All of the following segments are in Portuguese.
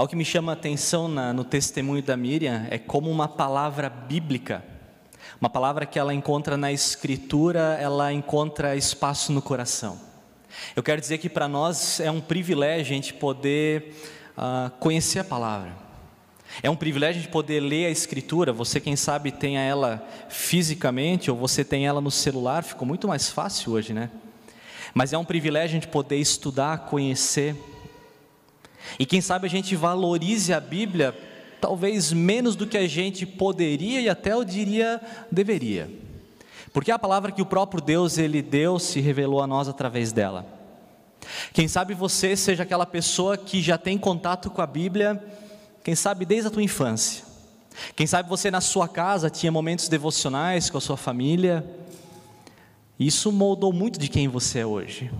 Algo que me chama a atenção na, no testemunho da Miriam é como uma palavra bíblica, uma palavra que ela encontra na Escritura, ela encontra espaço no coração. Eu quero dizer que para nós é um privilégio a gente poder uh, conhecer a palavra. É um privilégio gente poder ler a Escritura. Você, quem sabe, tenha ela fisicamente ou você tem ela no celular, ficou muito mais fácil hoje, né? Mas é um privilégio gente poder estudar, conhecer. E quem sabe a gente valorize a Bíblia talvez menos do que a gente poderia e até eu diria deveria. Porque é a palavra que o próprio Deus ele deu se revelou a nós através dela. Quem sabe você seja aquela pessoa que já tem contato com a Bíblia, quem sabe desde a tua infância. Quem sabe você na sua casa tinha momentos devocionais com a sua família. Isso moldou muito de quem você é hoje.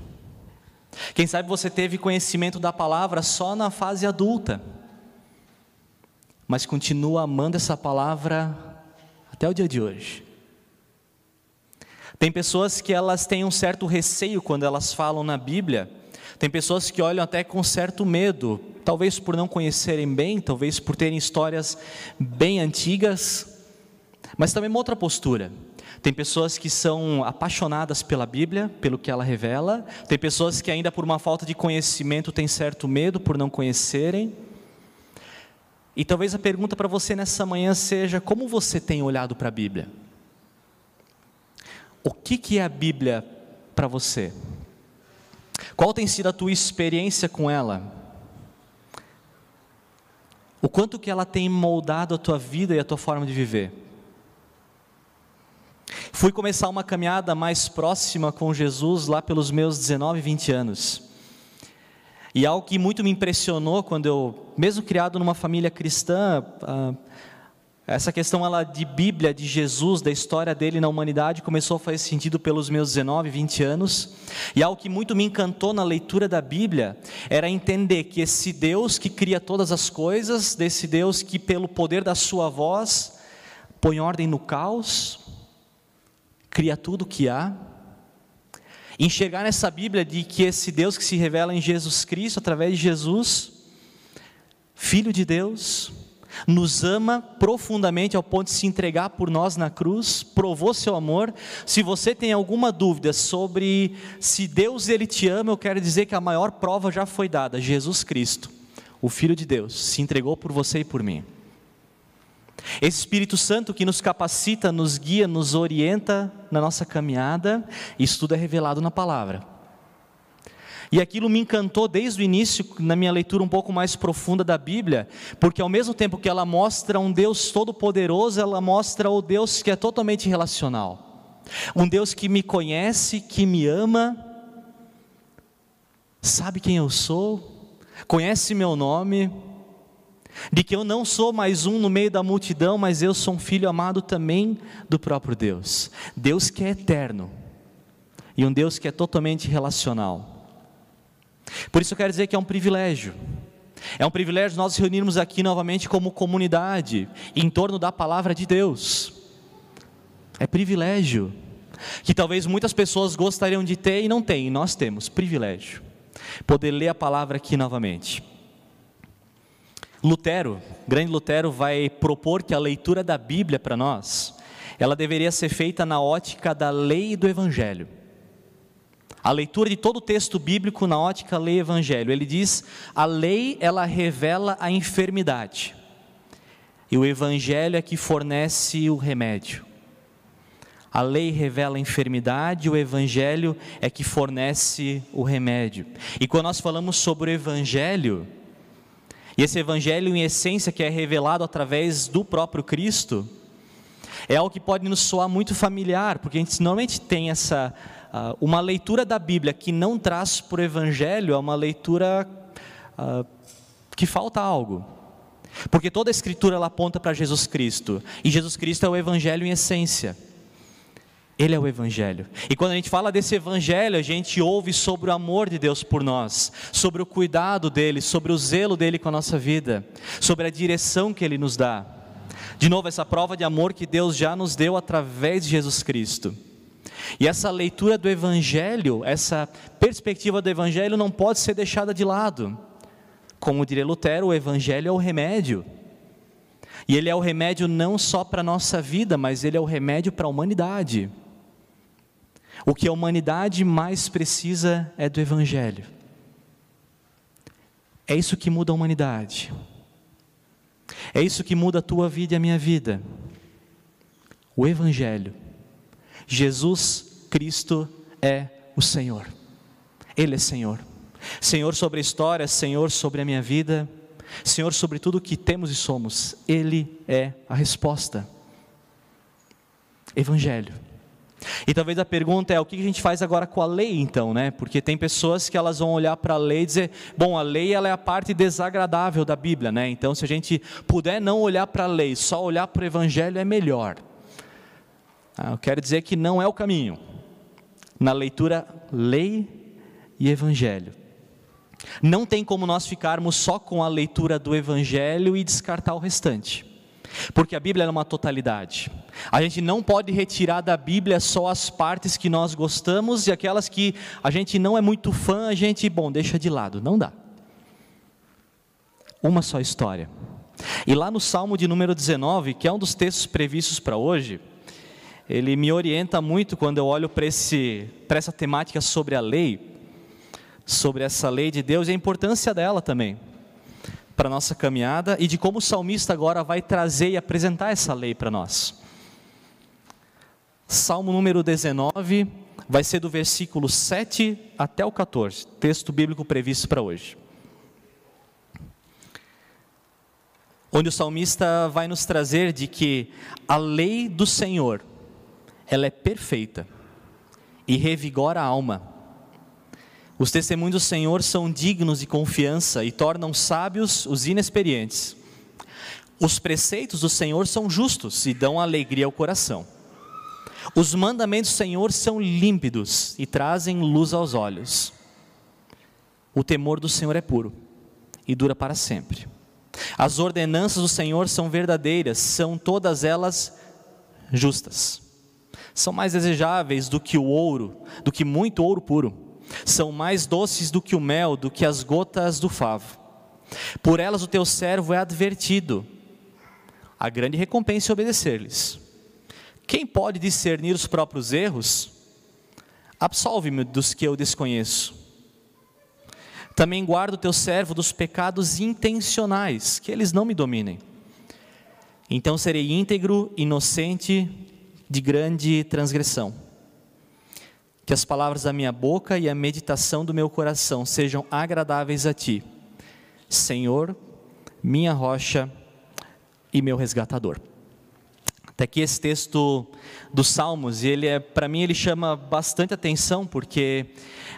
Quem sabe você teve conhecimento da palavra só na fase adulta, mas continua amando essa palavra até o dia de hoje. Tem pessoas que elas têm um certo receio quando elas falam na Bíblia. Tem pessoas que olham até com certo medo, talvez por não conhecerem bem, talvez por terem histórias bem antigas, mas também uma outra postura. Tem pessoas que são apaixonadas pela Bíblia, pelo que ela revela. Tem pessoas que, ainda por uma falta de conhecimento, têm certo medo por não conhecerem. E talvez a pergunta para você nessa manhã seja: como você tem olhado para a Bíblia? O que, que é a Bíblia para você? Qual tem sido a tua experiência com ela? O quanto que ela tem moldado a tua vida e a tua forma de viver? Fui começar uma caminhada mais próxima com Jesus lá pelos meus 19, 20 anos. E algo que muito me impressionou quando eu, mesmo criado numa família cristã, ah, essa questão ela de Bíblia, de Jesus, da história dele na humanidade, começou a fazer sentido pelos meus 19, 20 anos. E algo que muito me encantou na leitura da Bíblia era entender que esse Deus que cria todas as coisas, desse Deus que, pelo poder da sua voz, põe ordem no caos, cria tudo o que há. Enxergar nessa Bíblia de que esse Deus que se revela em Jesus Cristo, através de Jesus, Filho de Deus, nos ama profundamente ao ponto de se entregar por nós na cruz, provou seu amor. Se você tem alguma dúvida sobre se Deus ele te ama, eu quero dizer que a maior prova já foi dada, Jesus Cristo, o Filho de Deus, se entregou por você e por mim. Esse Espírito Santo que nos capacita, nos guia, nos orienta na nossa caminhada, isso tudo é revelado na palavra. E aquilo me encantou desde o início, na minha leitura um pouco mais profunda da Bíblia, porque ao mesmo tempo que ela mostra um Deus todo-poderoso, ela mostra o Deus que é totalmente relacional. Um Deus que me conhece, que me ama, sabe quem eu sou, conhece meu nome, de que eu não sou mais um no meio da multidão, mas eu sou um filho amado também do próprio Deus. Deus que é eterno e um Deus que é totalmente relacional. Por isso eu quero dizer que é um privilégio. É um privilégio nós reunirmos aqui novamente como comunidade em torno da palavra de Deus. É privilégio que talvez muitas pessoas gostariam de ter e não têm, e nós temos privilégio. Poder ler a palavra aqui novamente. Lutero, grande Lutero, vai propor que a leitura da Bíblia para nós, ela deveria ser feita na ótica da lei e do Evangelho. A leitura de todo o texto bíblico na ótica lei e Evangelho. Ele diz: a lei ela revela a enfermidade e o Evangelho é que fornece o remédio. A lei revela a enfermidade, o Evangelho é que fornece o remédio. E quando nós falamos sobre o Evangelho, e esse evangelho, em essência, que é revelado através do próprio Cristo, é algo que pode nos soar muito familiar, porque a gente normalmente tem essa uh, uma leitura da Bíblia que não traz por evangelho é uma leitura uh, que falta algo. Porque toda a escritura ela aponta para Jesus Cristo, e Jesus Cristo é o evangelho em essência. Ele é o Evangelho. E quando a gente fala desse Evangelho, a gente ouve sobre o amor de Deus por nós, sobre o cuidado dele, sobre o zelo dele com a nossa vida, sobre a direção que ele nos dá. De novo, essa prova de amor que Deus já nos deu através de Jesus Cristo. E essa leitura do Evangelho, essa perspectiva do Evangelho não pode ser deixada de lado. Como diria Lutero, o Evangelho é o remédio. E ele é o remédio não só para a nossa vida, mas ele é o remédio para a humanidade. O que a humanidade mais precisa é do Evangelho. É isso que muda a humanidade. É isso que muda a tua vida e a minha vida. O Evangelho. Jesus Cristo é o Senhor. Ele é Senhor. Senhor sobre a história, Senhor sobre a minha vida, Senhor sobre tudo o que temos e somos. Ele é a resposta. Evangelho. E talvez a pergunta é: o que a gente faz agora com a lei, então, né? Porque tem pessoas que elas vão olhar para a lei e dizer: bom, a lei ela é a parte desagradável da Bíblia, né? Então, se a gente puder não olhar para a lei, só olhar para o Evangelho é melhor. Ah, eu quero dizer que não é o caminho. Na leitura, lei e Evangelho. Não tem como nós ficarmos só com a leitura do Evangelho e descartar o restante. Porque a Bíblia é uma totalidade. A gente não pode retirar da Bíblia só as partes que nós gostamos e aquelas que a gente não é muito fã, a gente, bom, deixa de lado. Não dá. Uma só história. E lá no Salmo de número 19, que é um dos textos previstos para hoje, ele me orienta muito quando eu olho para essa temática sobre a lei, sobre essa lei de Deus e a importância dela também para a nossa caminhada e de como o salmista agora vai trazer e apresentar essa lei para nós. Salmo número 19 vai ser do versículo 7 até o 14, texto bíblico previsto para hoje. Onde o salmista vai nos trazer de que a lei do Senhor, ela é perfeita e revigora a alma os testemunhos do Senhor são dignos de confiança e tornam sábios os inexperientes. Os preceitos do Senhor são justos e dão alegria ao coração. Os mandamentos do Senhor são límpidos e trazem luz aos olhos. O temor do Senhor é puro e dura para sempre. As ordenanças do Senhor são verdadeiras, são todas elas justas. São mais desejáveis do que o ouro, do que muito ouro puro são mais doces do que o mel, do que as gotas do favo. Por elas o teu servo é advertido. A grande recompensa é obedecer-lhes. Quem pode discernir os próprios erros? Absolve-me dos que eu desconheço. Também guarda o teu servo dos pecados intencionais, que eles não me dominem. Então serei íntegro, inocente de grande transgressão. Que as palavras da minha boca e a meditação do meu coração sejam agradáveis a ti, Senhor, minha rocha e meu resgatador. Até aqui esse texto dos Salmos, e ele é, para mim, ele chama bastante atenção, porque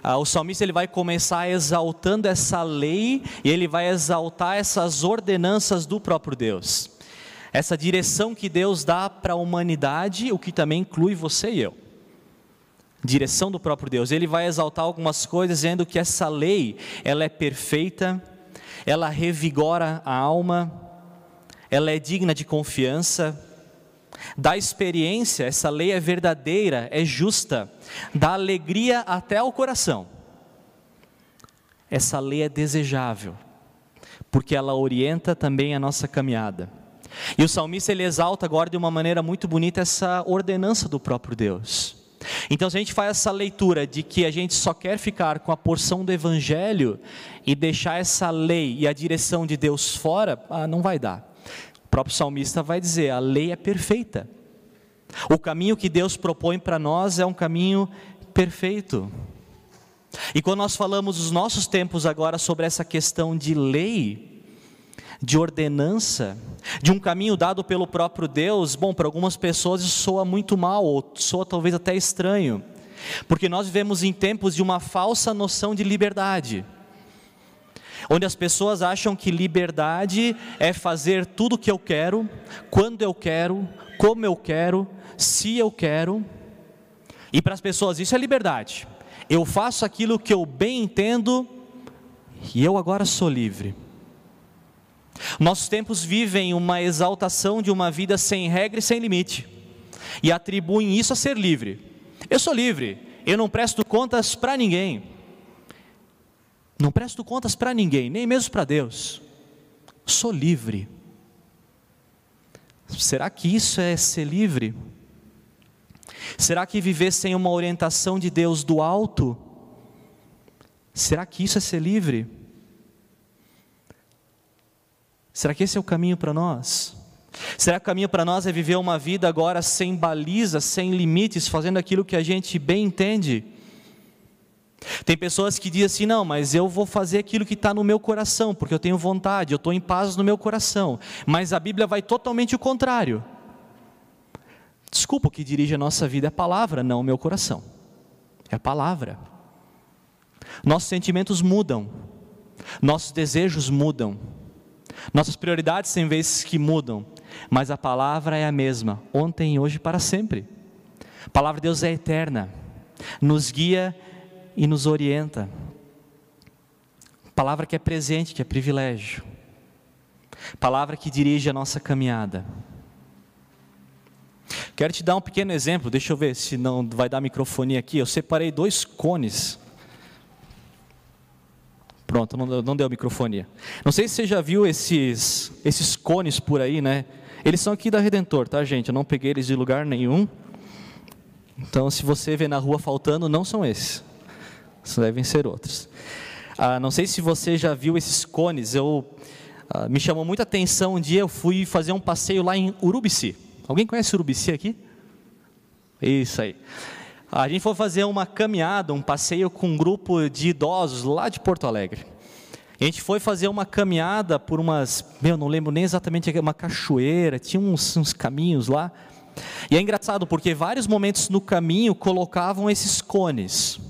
ah, o salmista ele vai começar exaltando essa lei e ele vai exaltar essas ordenanças do próprio Deus. Essa direção que Deus dá para a humanidade, o que também inclui você e eu direção do próprio Deus. Ele vai exaltar algumas coisas dizendo que essa lei, ela é perfeita, ela revigora a alma, ela é digna de confiança, dá experiência, essa lei é verdadeira, é justa, dá alegria até ao coração. Essa lei é desejável, porque ela orienta também a nossa caminhada. E o salmista ele exalta agora de uma maneira muito bonita essa ordenança do próprio Deus. Então, se a gente faz essa leitura de que a gente só quer ficar com a porção do Evangelho e deixar essa lei e a direção de Deus fora, ah, não vai dar. O próprio salmista vai dizer: a lei é perfeita. O caminho que Deus propõe para nós é um caminho perfeito. E quando nós falamos nos nossos tempos agora sobre essa questão de lei, de ordenança, de um caminho dado pelo próprio Deus, bom, para algumas pessoas isso soa muito mal, ou soa talvez até estranho, porque nós vivemos em tempos de uma falsa noção de liberdade, onde as pessoas acham que liberdade é fazer tudo o que eu quero, quando eu quero, como eu quero, se eu quero, e para as pessoas isso é liberdade, eu faço aquilo que eu bem entendo, e eu agora sou livre. Nossos tempos vivem uma exaltação de uma vida sem regra e sem limite, e atribuem isso a ser livre. Eu sou livre, eu não presto contas para ninguém. Não presto contas para ninguém, nem mesmo para Deus. Sou livre. Será que isso é ser livre? Será que viver sem uma orientação de Deus do alto? Será que isso é ser livre? Será que esse é o caminho para nós? Será que o caminho para nós é viver uma vida agora sem balizas, sem limites, fazendo aquilo que a gente bem entende? Tem pessoas que dizem assim: não, mas eu vou fazer aquilo que está no meu coração, porque eu tenho vontade, eu estou em paz no meu coração. Mas a Bíblia vai totalmente o contrário. Desculpa, o que dirige a nossa vida é a palavra, não o meu coração. É a palavra. Nossos sentimentos mudam, nossos desejos mudam, nossas prioridades tem vezes que mudam, mas a palavra é a mesma, ontem, hoje e para sempre. A palavra de Deus é eterna, nos guia e nos orienta. Palavra que é presente, que é privilégio. Palavra que dirige a nossa caminhada. Quero te dar um pequeno exemplo, deixa eu ver se não vai dar microfone aqui. Eu separei dois cones. Pronto, não, não deu microfonia. Não sei se você já viu esses, esses cones por aí, né? Eles são aqui da Redentor, tá, gente? Eu não peguei eles de lugar nenhum. Então, se você vê na rua faltando, não são esses devem ser outros. Ah, não sei se você já viu esses cones, eu, ah, me chamou muita atenção um dia, eu fui fazer um passeio lá em Urubici. Alguém conhece Urubici aqui? Isso aí. A gente foi fazer uma caminhada, um passeio com um grupo de idosos lá de Porto Alegre. A gente foi fazer uma caminhada por umas, meu, não lembro nem exatamente, uma cachoeira, tinha uns, uns caminhos lá. E é engraçado porque vários momentos no caminho colocavam esses cones.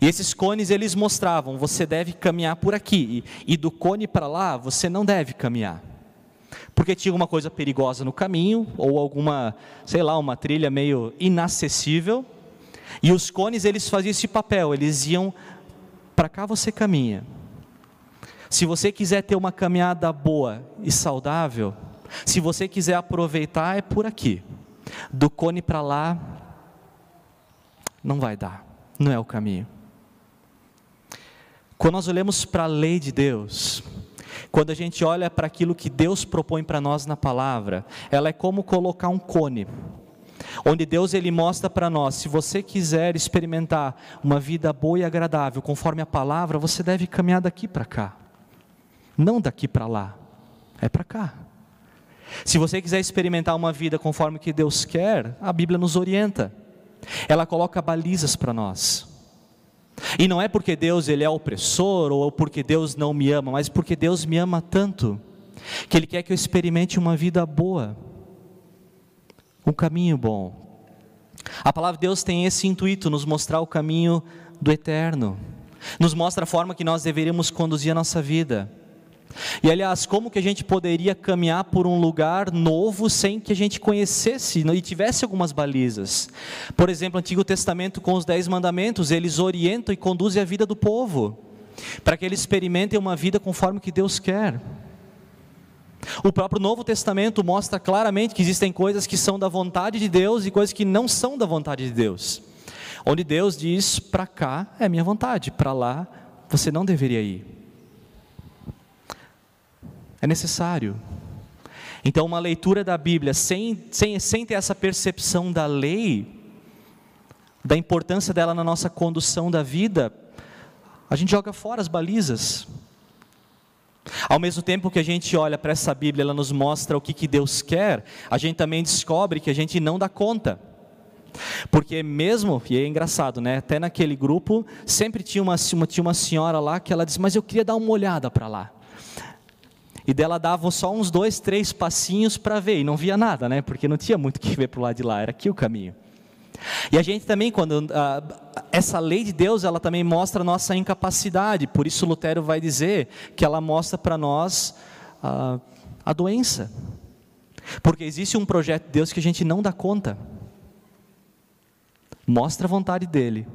E esses cones eles mostravam, você deve caminhar por aqui, e, e do cone para lá você não deve caminhar. Porque tinha alguma coisa perigosa no caminho, ou alguma, sei lá, uma trilha meio inacessível. E os cones eles faziam esse papel, eles iam para cá você caminha. Se você quiser ter uma caminhada boa e saudável, se você quiser aproveitar, é por aqui. Do cone para lá, não vai dar, não é o caminho. Quando nós olhamos para a lei de Deus, quando a gente olha para aquilo que Deus propõe para nós na palavra, ela é como colocar um cone, onde Deus ele mostra para nós, se você quiser experimentar uma vida boa e agradável, conforme a palavra, você deve caminhar daqui para cá, não daqui para lá, é para cá. Se você quiser experimentar uma vida conforme que Deus quer, a Bíblia nos orienta. Ela coloca balizas para nós. E não é porque Deus ele é opressor ou porque Deus não me ama, mas porque Deus me ama tanto que ele quer que eu experimente uma vida boa, um caminho bom. A palavra de Deus tem esse intuito, nos mostrar o caminho do eterno, nos mostra a forma que nós deveríamos conduzir a nossa vida. E aliás, como que a gente poderia caminhar por um lugar novo sem que a gente conhecesse e tivesse algumas balizas? Por exemplo, o Antigo Testamento com os Dez Mandamentos, eles orientam e conduzem a vida do povo, para que eles experimentem uma vida conforme que Deus quer. O próprio Novo Testamento mostra claramente que existem coisas que são da vontade de Deus e coisas que não são da vontade de Deus. Onde Deus diz: para cá é minha vontade, para lá você não deveria ir. É necessário. Então, uma leitura da Bíblia sem, sem, sem ter essa percepção da lei, da importância dela na nossa condução da vida, a gente joga fora as balizas. Ao mesmo tempo que a gente olha para essa Bíblia, ela nos mostra o que, que Deus quer, a gente também descobre que a gente não dá conta. Porque mesmo, e é engraçado, né? Até naquele grupo, sempre tinha uma, tinha uma senhora lá que ela disse, mas eu queria dar uma olhada para lá. E dela dava só uns dois, três passinhos para ver, e não via nada, né? Porque não tinha muito o que ver para o lado de lá, era aqui o caminho. E a gente também, quando ah, essa lei de Deus, ela também mostra a nossa incapacidade. Por isso Lutero vai dizer que ela mostra para nós ah, a doença, porque existe um projeto de Deus que a gente não dá conta. Mostra a vontade dele,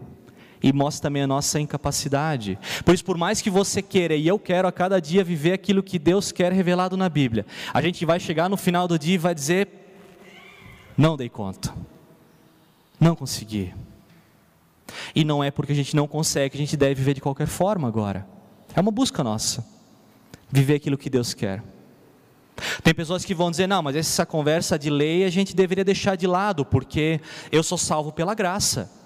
e mostra também a nossa incapacidade. Por isso, por mais que você queira, e eu quero a cada dia viver aquilo que Deus quer revelado na Bíblia, a gente vai chegar no final do dia e vai dizer: não dei conta, não consegui. E não é porque a gente não consegue que a gente deve viver de qualquer forma agora. É uma busca nossa. Viver aquilo que Deus quer. Tem pessoas que vão dizer: não, mas essa conversa de lei a gente deveria deixar de lado, porque eu sou salvo pela graça.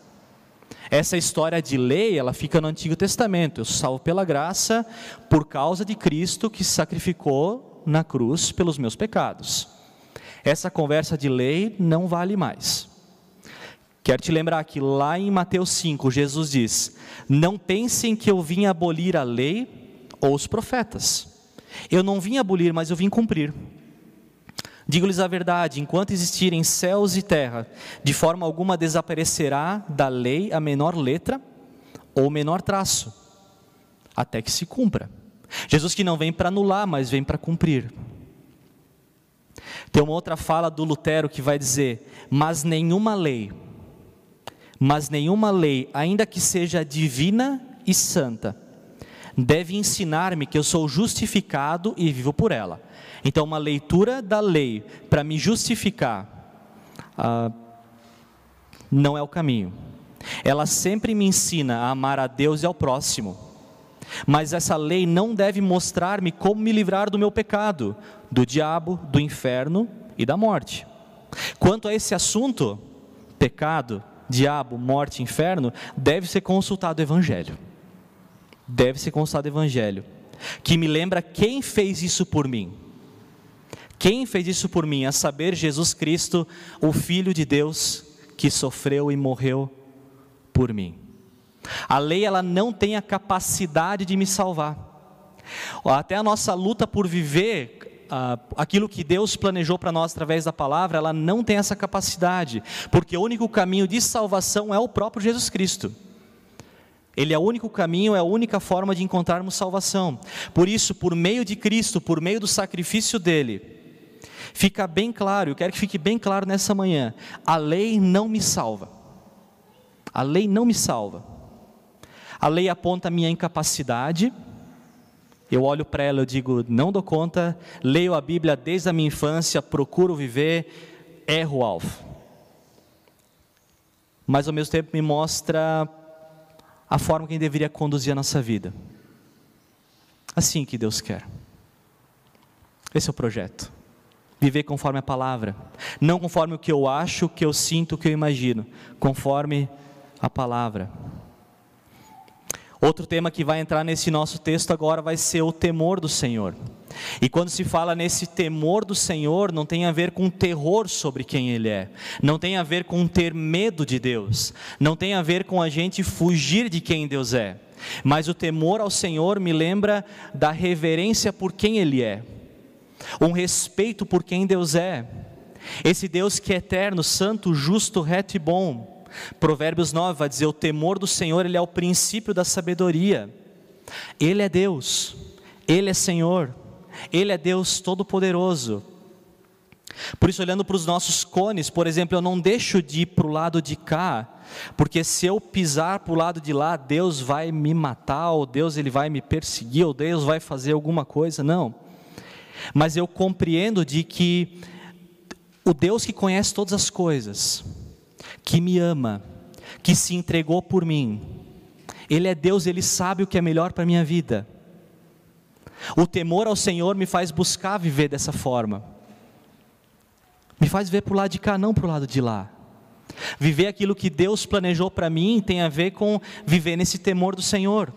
Essa história de lei, ela fica no Antigo Testamento. Eu salvo pela graça por causa de Cristo que sacrificou na cruz pelos meus pecados. Essa conversa de lei não vale mais. Quero te lembrar que lá em Mateus 5, Jesus diz: Não pensem que eu vim abolir a lei ou os profetas. Eu não vim abolir, mas eu vim cumprir. Digo-lhes a verdade: enquanto existirem céus e terra, de forma alguma desaparecerá da lei a menor letra ou menor traço, até que se cumpra. Jesus que não vem para anular, mas vem para cumprir. Tem uma outra fala do Lutero que vai dizer: Mas nenhuma lei, mas nenhuma lei, ainda que seja divina e santa, deve ensinar-me que eu sou justificado e vivo por ela. Então, uma leitura da lei para me justificar ah, não é o caminho. Ela sempre me ensina a amar a Deus e ao próximo. Mas essa lei não deve mostrar-me como me livrar do meu pecado, do diabo, do inferno e da morte. Quanto a esse assunto, pecado, diabo, morte, inferno, deve ser consultado o Evangelho deve ser consultado o Evangelho, que me lembra quem fez isso por mim. Quem fez isso por mim? A saber, Jesus Cristo, o Filho de Deus, que sofreu e morreu por mim. A lei ela não tem a capacidade de me salvar. Até a nossa luta por viver uh, aquilo que Deus planejou para nós através da palavra, ela não tem essa capacidade, porque o único caminho de salvação é o próprio Jesus Cristo. Ele é o único caminho, é a única forma de encontrarmos salvação. Por isso, por meio de Cristo, por meio do sacrifício dele, fica bem claro, eu quero que fique bem claro nessa manhã: a lei não me salva. A lei não me salva. A lei aponta a minha incapacidade. Eu olho para ela e digo, não dou conta, leio a Bíblia desde a minha infância, procuro viver, erro o alvo. Mas ao mesmo tempo me mostra a forma que deveria conduzir a nossa vida. Assim que Deus quer. Esse é o projeto. Viver conforme a palavra, não conforme o que eu acho, o que eu sinto, o que eu imagino, conforme a palavra. Outro tema que vai entrar nesse nosso texto agora vai ser o temor do Senhor. E quando se fala nesse temor do Senhor, não tem a ver com terror sobre quem Ele é, não tem a ver com ter medo de Deus, não tem a ver com a gente fugir de quem Deus é, mas o temor ao Senhor me lembra da reverência por quem Ele é, um respeito por quem Deus é, esse Deus que é eterno, santo, justo, reto e bom Provérbios 9 vai dizer: o temor do Senhor ele é o princípio da sabedoria. Ele é Deus, Ele é Senhor, Ele é Deus Todo-Poderoso. Por isso, olhando para os nossos cones, por exemplo, eu não deixo de ir para o lado de cá, porque se eu pisar para o lado de lá, Deus vai me matar, ou Deus ele vai me perseguir, ou Deus vai fazer alguma coisa, não. Mas eu compreendo de que o Deus que conhece todas as coisas, que me ama, que se entregou por mim. Ele é Deus, ele sabe o que é melhor para a minha vida. O temor ao Senhor me faz buscar viver dessa forma. Me faz ver para o lado de cá, não para o lado de lá. Viver aquilo que Deus planejou para mim tem a ver com viver nesse temor do Senhor.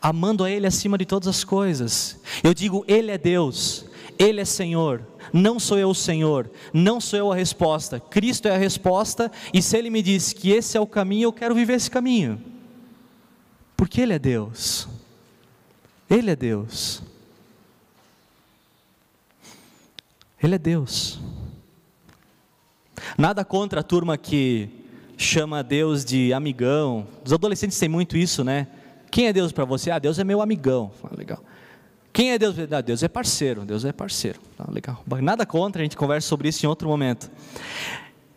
Amando a Ele acima de todas as coisas. Eu digo, Ele é Deus, Ele é Senhor, não sou eu o Senhor, não sou eu a resposta, Cristo é a resposta, e se Ele me diz que esse é o caminho, eu quero viver esse caminho, porque Ele é Deus, Ele é Deus, Ele é Deus. Nada contra a turma que chama Deus de amigão, os adolescentes têm muito isso, né? Quem é Deus para você? Ah, Deus é meu amigão. Ah, legal. Quem é Deus? Ah, Deus é parceiro, Deus é parceiro. Ah, legal. Nada contra, a gente conversa sobre isso em outro momento.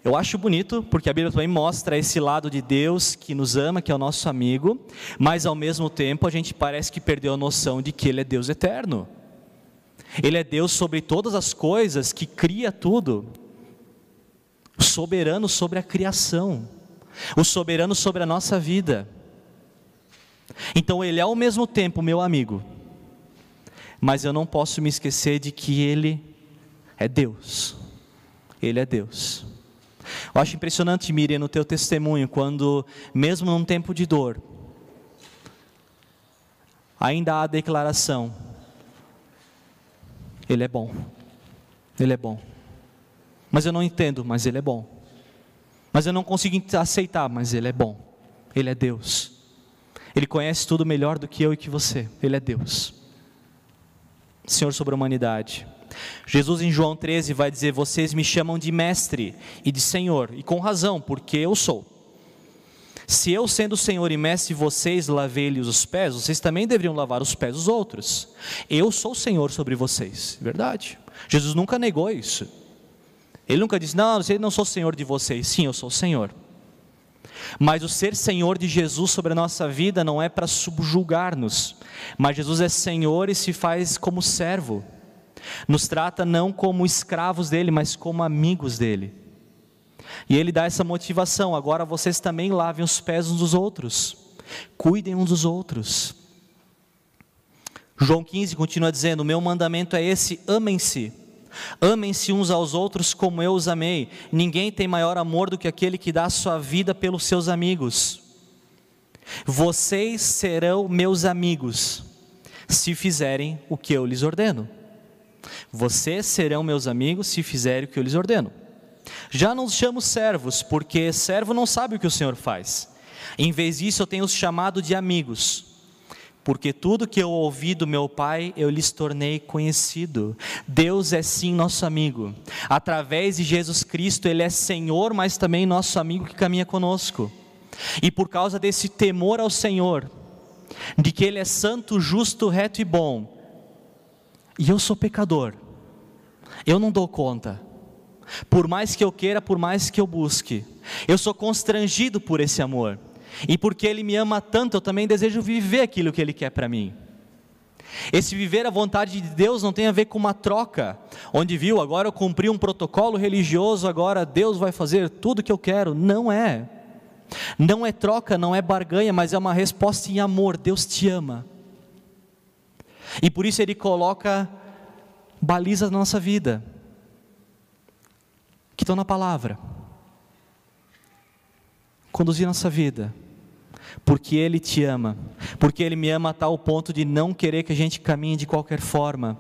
Eu acho bonito, porque a Bíblia também mostra esse lado de Deus que nos ama, que é o nosso amigo, mas ao mesmo tempo a gente parece que perdeu a noção de que Ele é Deus eterno. Ele é Deus sobre todas as coisas, que cria tudo, soberano sobre a criação. o soberano sobre a nossa vida. Então Ele é ao mesmo tempo meu amigo, mas eu não posso me esquecer de que Ele é Deus. Ele é Deus. Eu acho impressionante, Miriam, no teu testemunho, quando, mesmo num tempo de dor, ainda há a declaração: Ele é bom, Ele é bom. Mas eu não entendo, mas Ele é bom. Mas eu não consigo aceitar, mas Ele é bom. Ele é Deus. Ele conhece tudo melhor do que eu e que você. Ele é Deus. Senhor sobre a humanidade. Jesus em João 13 vai dizer: Vocês me chamam de mestre e de senhor, e com razão, porque eu sou. Se eu, sendo Senhor e mestre, vocês lavei-lhes os pés, vocês também deveriam lavar os pés dos outros. Eu sou Senhor sobre vocês. Verdade. Jesus nunca negou isso. Ele nunca disse: Não, eu não sou Senhor de vocês. Sim, eu sou Senhor. Mas o ser Senhor de Jesus sobre a nossa vida não é para subjugar-nos, mas Jesus é Senhor e se faz como servo. Nos trata não como escravos dele, mas como amigos dele. E ele dá essa motivação: agora vocês também lavem os pés uns dos outros, cuidem uns dos outros. João 15 continua dizendo: meu mandamento é esse: amem-se. Amem-se uns aos outros como eu os amei. Ninguém tem maior amor do que aquele que dá a sua vida pelos seus amigos. Vocês serão meus amigos se fizerem o que eu lhes ordeno. Vocês serão meus amigos se fizerem o que eu lhes ordeno. Já não os chamo servos, porque servo não sabe o que o Senhor faz. Em vez disso, eu tenho os chamado de amigos, porque tudo que eu ouvi do meu Pai, eu lhes tornei conhecido. Deus é sim nosso amigo. Através de Jesus Cristo, Ele é Senhor, mas também nosso amigo que caminha conosco. E por causa desse temor ao Senhor, de que Ele é santo, justo, reto e bom, e eu sou pecador, eu não dou conta. Por mais que eu queira, por mais que eu busque, eu sou constrangido por esse amor. E porque Ele me ama tanto, eu também desejo viver aquilo que Ele quer para mim. Esse viver a vontade de Deus não tem a ver com uma troca, onde viu, agora eu cumpri um protocolo religioso, agora Deus vai fazer tudo o que eu quero. Não é. Não é troca, não é barganha, mas é uma resposta em amor. Deus te ama. E por isso Ele coloca balizas na nossa vida, que estão na palavra. Conduzir nossa vida, porque Ele te ama, porque Ele me ama a tal ponto de não querer que a gente caminhe de qualquer forma.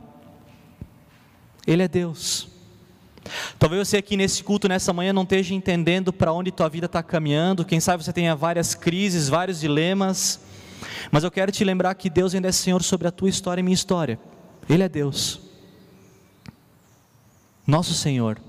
Ele é Deus. Talvez você aqui nesse culto, nessa manhã, não esteja entendendo para onde tua vida está caminhando, quem sabe você tenha várias crises, vários dilemas, mas eu quero te lembrar que Deus ainda é Senhor sobre a tua história e minha história. Ele é Deus. Nosso Senhor.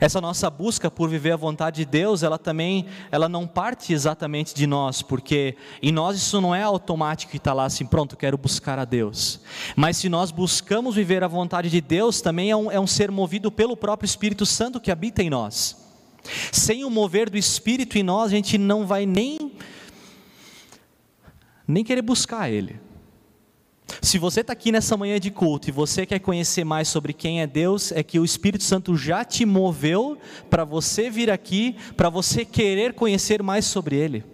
Essa nossa busca por viver a vontade de Deus, ela também, ela não parte exatamente de nós, porque em nós isso não é automático que está lá assim, pronto, quero buscar a Deus. Mas se nós buscamos viver a vontade de Deus, também é um, é um ser movido pelo próprio Espírito Santo que habita em nós. Sem o mover do Espírito em nós, a gente não vai nem nem querer buscar Ele. Se você está aqui nessa manhã de culto e você quer conhecer mais sobre quem é Deus, é que o Espírito Santo já te moveu para você vir aqui, para você querer conhecer mais sobre Ele.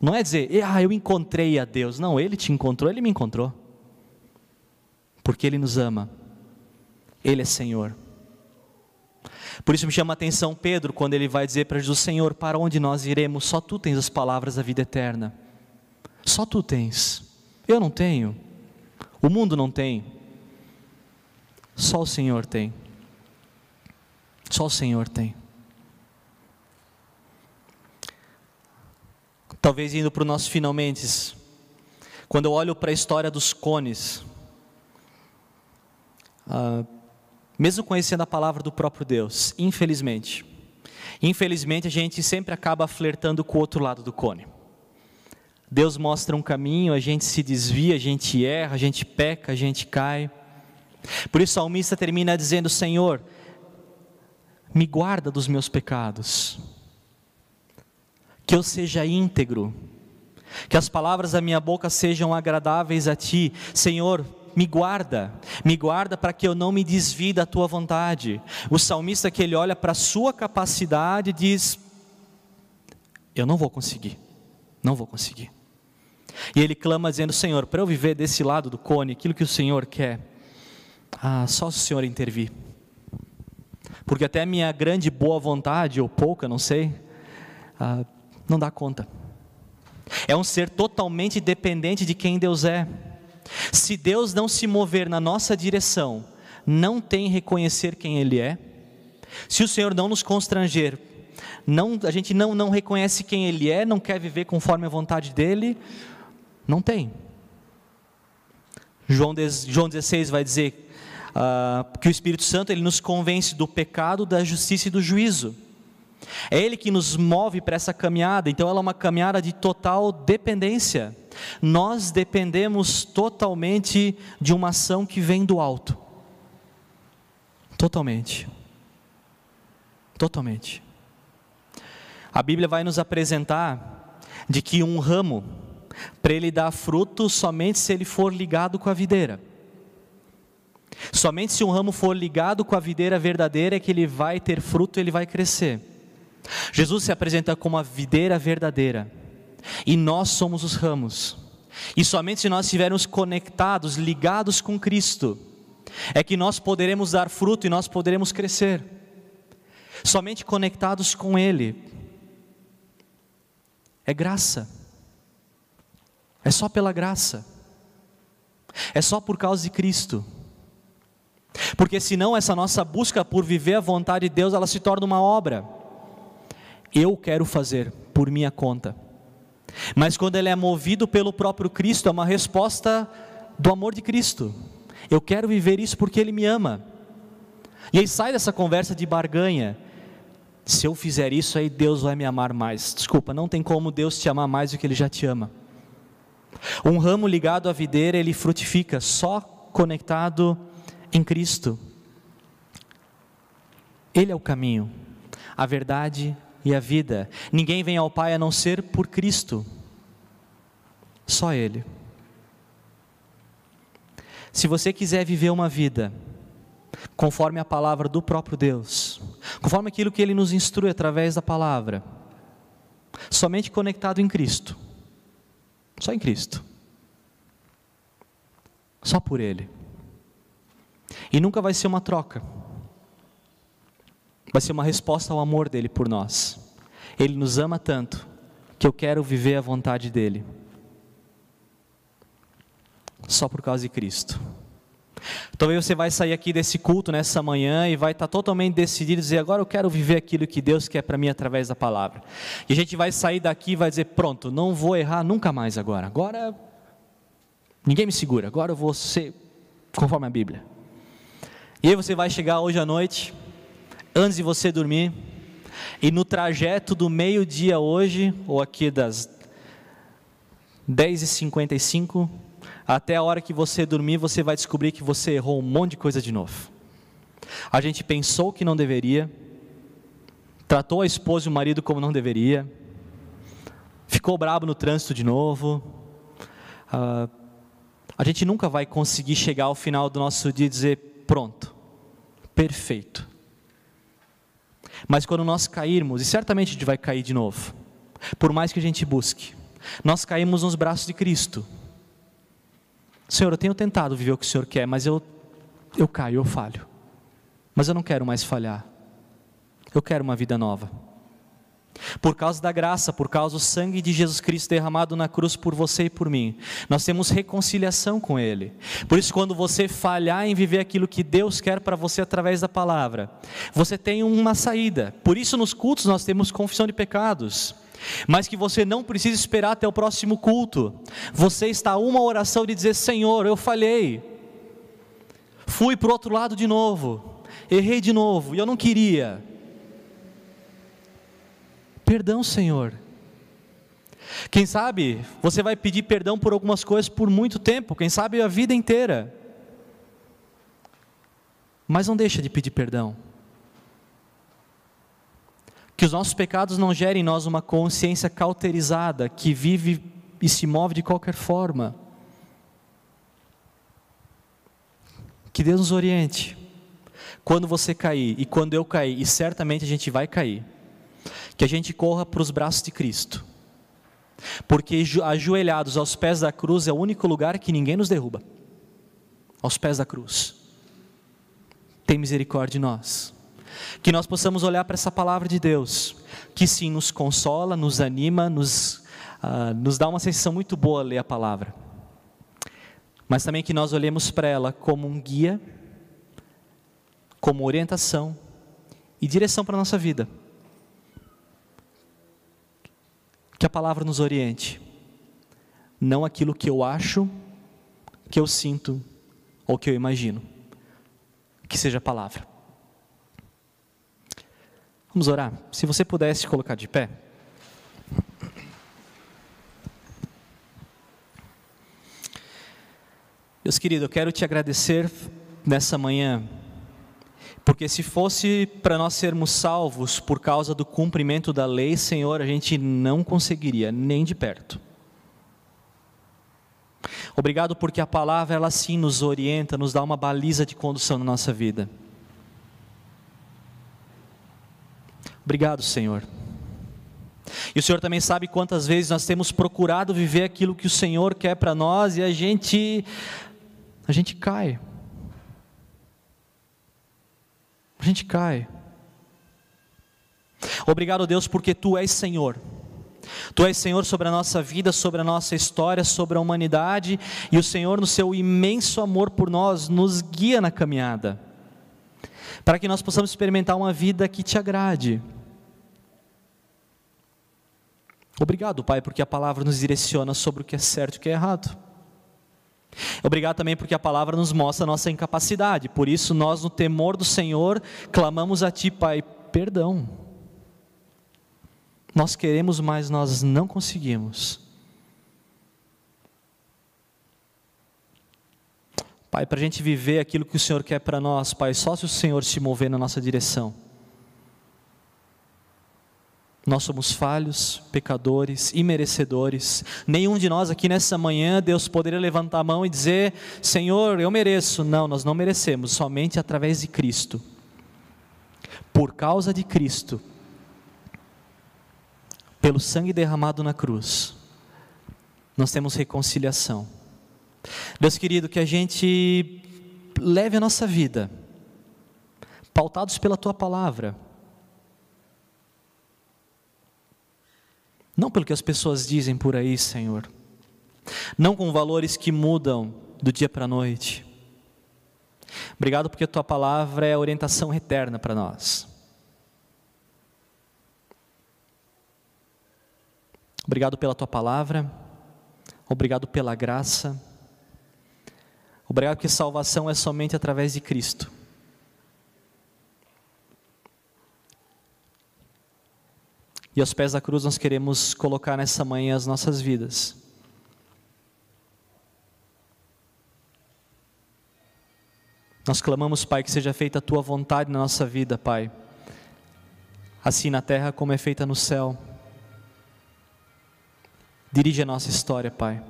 Não é dizer, ah, eu encontrei a Deus. Não, Ele te encontrou, Ele me encontrou. Porque Ele nos ama, Ele é Senhor. Por isso me chama a atenção Pedro quando ele vai dizer para Jesus: Senhor, para onde nós iremos? Só tu tens as palavras da vida eterna. Só tu tens. Eu não tenho. O mundo não tem. Só o Senhor tem. Só o Senhor tem. Talvez indo para o nosso finalmente, quando eu olho para a história dos cones, uh, mesmo conhecendo a palavra do próprio Deus, infelizmente, infelizmente a gente sempre acaba flertando com o outro lado do cone. Deus mostra um caminho, a gente se desvia, a gente erra, a gente peca, a gente cai. Por isso o salmista termina dizendo: Senhor, me guarda dos meus pecados, que eu seja íntegro, que as palavras da minha boca sejam agradáveis a Ti, Senhor, me guarda, me guarda para que eu não me desvie da tua vontade. O salmista que ele olha para a sua capacidade diz: Eu não vou conseguir, não vou conseguir. E ele clama dizendo: Senhor, para eu viver desse lado do cone, aquilo que o Senhor quer, ah, só o Senhor intervir. Porque até minha grande boa vontade, ou pouca, não sei, ah, não dá conta. É um ser totalmente dependente de quem Deus é. Se Deus não se mover na nossa direção, não tem reconhecer quem Ele é. Se o Senhor não nos constranger, não, a gente não, não reconhece quem Ele é, não quer viver conforme a vontade dEle, não tem. João, João 16 vai dizer uh, que o Espírito Santo ele nos convence do pecado, da justiça e do juízo. É Ele que nos move para essa caminhada, então ela é uma caminhada de total dependência. Nós dependemos totalmente de uma ação que vem do alto. Totalmente. Totalmente. A Bíblia vai nos apresentar de que um ramo, para ele dar fruto somente se ele for ligado com a videira. Somente se um ramo for ligado com a videira verdadeira é que ele vai ter fruto, ele vai crescer. Jesus se apresenta como a videira verdadeira e nós somos os ramos. E somente se nós estivermos conectados, ligados com Cristo, é que nós poderemos dar fruto e nós poderemos crescer. Somente conectados com Ele. É graça. É só pela graça. É só por causa de Cristo. Porque senão essa nossa busca por viver a vontade de Deus, ela se torna uma obra eu quero fazer por minha conta. Mas quando ele é movido pelo próprio Cristo, é uma resposta do amor de Cristo. Eu quero viver isso porque ele me ama. E aí sai dessa conversa de barganha. Se eu fizer isso, aí Deus vai me amar mais. Desculpa, não tem como Deus te amar mais do que ele já te ama. Um ramo ligado à videira, ele frutifica só conectado em Cristo. Ele é o caminho, a verdade e a vida. Ninguém vem ao Pai a não ser por Cristo. Só Ele. Se você quiser viver uma vida conforme a palavra do próprio Deus, conforme aquilo que Ele nos instrui através da palavra, somente conectado em Cristo, só em Cristo, só por Ele, e nunca vai ser uma troca vai ser uma resposta ao amor dele por nós. Ele nos ama tanto que eu quero viver a vontade dele. Só por causa de Cristo. Talvez você vai sair aqui desse culto nessa manhã e vai estar totalmente decidido dizer: agora eu quero viver aquilo que Deus quer para mim através da palavra. E a gente vai sair daqui e vai dizer: pronto, não vou errar nunca mais agora. Agora ninguém me segura. Agora eu vou ser conforme a Bíblia. E aí você vai chegar hoje à noite antes de você dormir, e no trajeto do meio-dia hoje, ou aqui das 10h55, até a hora que você dormir, você vai descobrir que você errou um monte de coisa de novo. A gente pensou que não deveria, tratou a esposa e o marido como não deveria, ficou bravo no trânsito de novo. Uh, a gente nunca vai conseguir chegar ao final do nosso dia e dizer: pronto, perfeito. Mas quando nós cairmos, e certamente a gente vai cair de novo, por mais que a gente busque, nós caímos nos braços de Cristo. Senhor, eu tenho tentado viver o que o Senhor quer, mas eu, eu caio, eu falho. Mas eu não quero mais falhar. Eu quero uma vida nova. Por causa da graça, por causa do sangue de Jesus Cristo derramado na cruz por você e por mim, nós temos reconciliação com Ele. Por isso, quando você falhar em viver aquilo que Deus quer para você através da palavra, você tem uma saída. Por isso, nos cultos nós temos confissão de pecados. Mas que você não precisa esperar até o próximo culto. Você está uma oração de dizer: Senhor, eu falhei. Fui para o outro lado de novo. Errei de novo e eu não queria Perdão, Senhor. Quem sabe você vai pedir perdão por algumas coisas por muito tempo, quem sabe a vida inteira. Mas não deixa de pedir perdão. Que os nossos pecados não gerem em nós uma consciência cauterizada que vive e se move de qualquer forma. Que Deus nos oriente. Quando você cair e quando eu cair, e certamente a gente vai cair, que a gente corra para os braços de Cristo. Porque ajoelhados aos pés da cruz é o único lugar que ninguém nos derruba. Aos pés da cruz. Tem misericórdia de nós. Que nós possamos olhar para essa palavra de Deus, que sim nos consola, nos anima, nos, uh, nos dá uma sensação muito boa ler a palavra. Mas também que nós olhemos para ela como um guia, como orientação e direção para a nossa vida. Que a palavra nos oriente, não aquilo que eu acho, que eu sinto ou que eu imagino. Que seja a palavra. Vamos orar? Se você pudesse colocar de pé. Deus querido, eu quero te agradecer nessa manhã, porque se fosse para nós sermos salvos por causa do cumprimento da lei, Senhor, a gente não conseguiria, nem de perto. Obrigado porque a palavra, ela sim nos orienta, nos dá uma baliza de condução na nossa vida. Obrigado, Senhor. E o Senhor também sabe quantas vezes nós temos procurado viver aquilo que o Senhor quer para nós e a gente a gente cai. A gente cai. Obrigado, Deus, porque tu és Senhor. Tu és Senhor sobre a nossa vida, sobre a nossa história, sobre a humanidade, e o Senhor, no seu imenso amor por nós, nos guia na caminhada, para que nós possamos experimentar uma vida que te agrade Obrigado, Pai, porque a palavra nos direciona sobre o que é certo e o que é errado. Obrigado também porque a palavra nos mostra a nossa incapacidade. Por isso, nós, no temor do Senhor, clamamos a Ti, Pai, perdão. Nós queremos, mas nós não conseguimos. Pai, para a gente viver aquilo que o Senhor quer para nós, Pai, só se o Senhor se mover na nossa direção. Nós somos falhos, pecadores, imerecedores. Nenhum de nós aqui nessa manhã, Deus poderia levantar a mão e dizer: Senhor, eu mereço. Não, nós não merecemos, somente através de Cristo. Por causa de Cristo, pelo sangue derramado na cruz, nós temos reconciliação. Deus querido, que a gente leve a nossa vida, pautados pela tua palavra Não pelo que as pessoas dizem por aí, Senhor. Não com valores que mudam do dia para a noite. Obrigado porque a tua palavra é orientação eterna para nós. Obrigado pela tua palavra. Obrigado pela graça. Obrigado porque salvação é somente através de Cristo. E aos pés da cruz nós queremos colocar nessa manhã as nossas vidas. Nós clamamos, Pai, que seja feita a tua vontade na nossa vida, Pai. Assim na terra como é feita no céu. Dirige a nossa história, Pai.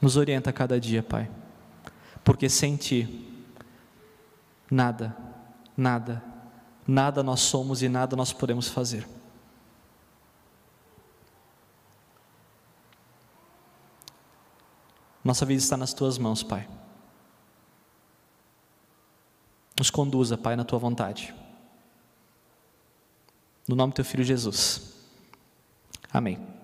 Nos orienta a cada dia, Pai. Porque sem Ti, nada Nada, nada nós somos e nada nós podemos fazer. Nossa vida está nas tuas mãos, Pai. Nos conduza, Pai, na tua vontade. No nome do teu filho Jesus. Amém.